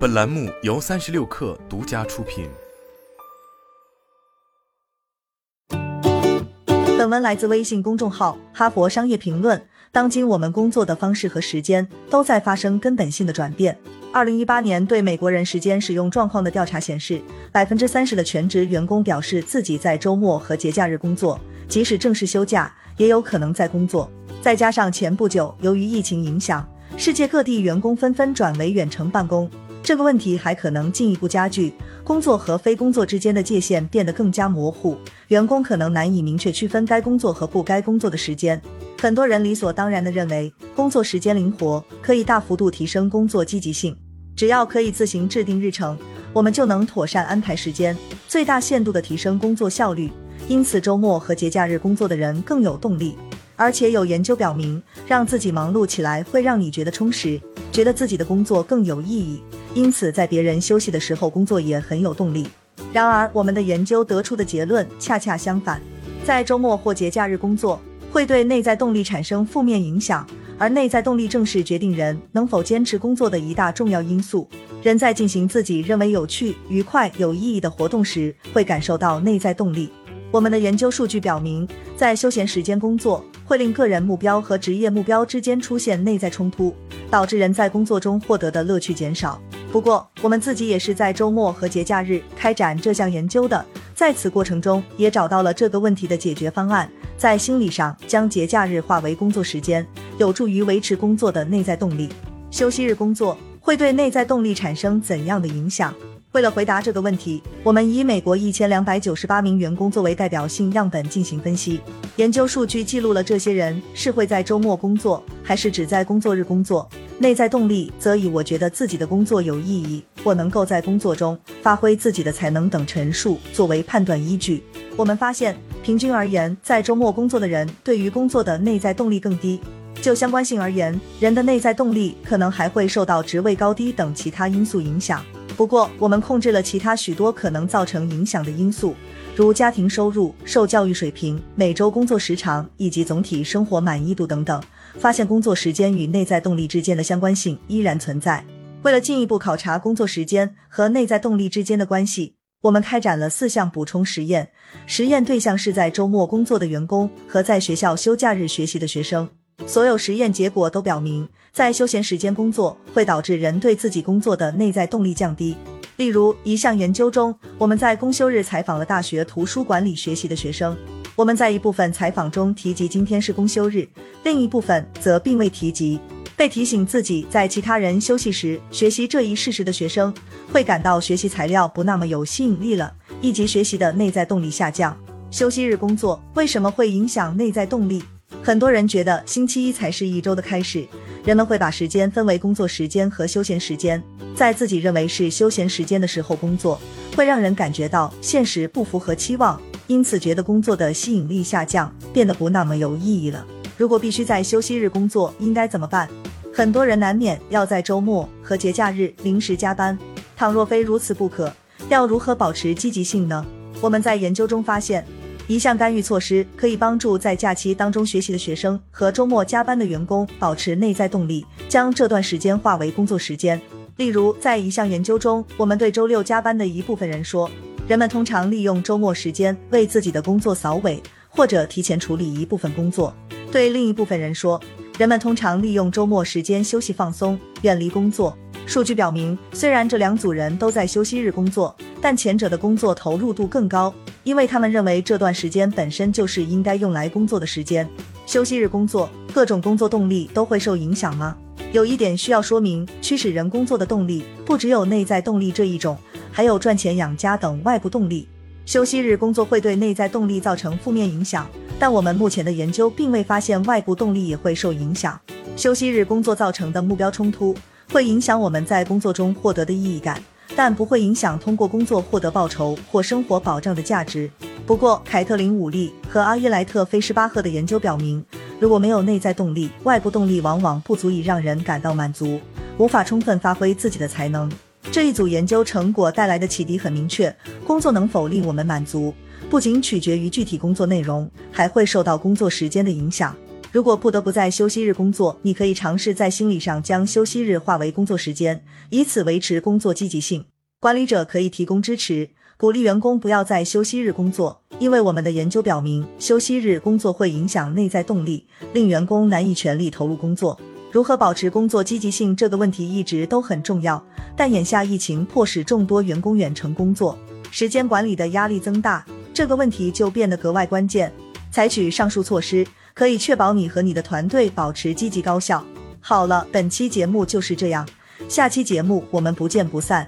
本栏目由三十六氪独家出品。本文来自微信公众号《哈佛商业评论》。当今我们工作的方式和时间都在发生根本性的转变。二零一八年对美国人时间使用状况的调查显示，百分之三十的全职员工表示自己在周末和节假日工作，即使正式休假，也有可能在工作。再加上前不久由于疫情影响，世界各地员工纷纷转为远程办公，这个问题还可能进一步加剧工作和非工作之间的界限变得更加模糊，员工可能难以明确区分该工作和不该工作的时间。很多人理所当然地认为，工作时间灵活可以大幅度提升工作积极性。只要可以自行制定日程，我们就能妥善安排时间，最大限度地提升工作效率。因此，周末和节假日工作的人更有动力。而且有研究表明，让自己忙碌起来会让你觉得充实，觉得自己的工作更有意义。因此，在别人休息的时候工作也很有动力。然而，我们的研究得出的结论恰恰相反，在周末或节假日工作。会对内在动力产生负面影响，而内在动力正是决定人能否坚持工作的一大重要因素。人在进行自己认为有趣、愉快、有意义的活动时，会感受到内在动力。我们的研究数据表明，在休闲时间工作会令个人目标和职业目标之间出现内在冲突，导致人在工作中获得的乐趣减少。不过，我们自己也是在周末和节假日开展这项研究的，在此过程中也找到了这个问题的解决方案。在心理上，将节假日化为工作时间，有助于维持工作的内在动力。休息日工作会对内在动力产生怎样的影响？为了回答这个问题，我们以美国一千两百九十八名员工作为代表性样本进行分析。研究数据记录了这些人是会在周末工作，还是只在工作日工作。内在动力则以我觉得自己的工作有意义，或能够在工作中发挥自己的才能等陈述作为判断依据。我们发现。平均而言，在周末工作的人对于工作的内在动力更低。就相关性而言，人的内在动力可能还会受到职位高低等其他因素影响。不过，我们控制了其他许多可能造成影响的因素，如家庭收入、受教育水平、每周工作时长以及总体生活满意度等等，发现工作时间与内在动力之间的相关性依然存在。为了进一步考察工作时间和内在动力之间的关系。我们开展了四项补充实验，实验对象是在周末工作的员工和在学校休假日学习的学生。所有实验结果都表明，在休闲时间工作会导致人对自己工作的内在动力降低。例如，一项研究中，我们在公休日采访了大学图书馆里学习的学生。我们在一部分采访中提及今天是公休日，另一部分则并未提及。被提醒自己在其他人休息时学习这一事实的学生，会感到学习材料不那么有吸引力了，以及学习的内在动力下降。休息日工作为什么会影响内在动力？很多人觉得星期一才是一周的开始，人们会把时间分为工作时间和休闲时间，在自己认为是休闲时间的时候工作，会让人感觉到现实不符合期望，因此觉得工作的吸引力下降，变得不那么有意义了。如果必须在休息日工作，应该怎么办？很多人难免要在周末和节假日临时加班，倘若非如此不可，要如何保持积极性呢？我们在研究中发现，一项干预措施可以帮助在假期当中学习的学生和周末加班的员工保持内在动力，将这段时间化为工作时间。例如，在一项研究中，我们对周六加班的一部分人说，人们通常利用周末时间为自己的工作扫尾，或者提前处理一部分工作。对另一部分人说。人们通常利用周末时间休息放松，远离工作。数据表明，虽然这两组人都在休息日工作，但前者的工作投入度更高，因为他们认为这段时间本身就是应该用来工作的时间。休息日工作，各种工作动力都会受影响吗？有一点需要说明：驱使人工作的动力不只有内在动力这一种，还有赚钱养家等外部动力。休息日工作会对内在动力造成负面影响。但我们目前的研究并未发现外部动力也会受影响。休息日工作造成的目标冲突会影响我们在工作中获得的意义感，但不会影响通过工作获得报酬或生活保障的价值。不过，凯特琳·伍利和阿约莱特·菲施巴赫的研究表明，如果没有内在动力，外部动力往往不足以让人感到满足，无法充分发挥自己的才能。这一组研究成果带来的启迪很明确：工作能否令我们满足？不仅取决于具体工作内容，还会受到工作时间的影响。如果不得不在休息日工作，你可以尝试在心理上将休息日化为工作时间，以此维持工作积极性。管理者可以提供支持，鼓励员工不要在休息日工作，因为我们的研究表明，休息日工作会影响内在动力，令员工难以全力投入工作。如何保持工作积极性这个问题一直都很重要，但眼下疫情迫使众多员工远程工作，时间管理的压力增大，这个问题就变得格外关键。采取上述措施。可以确保你和你的团队保持积极高效。好了，本期节目就是这样，下期节目我们不见不散。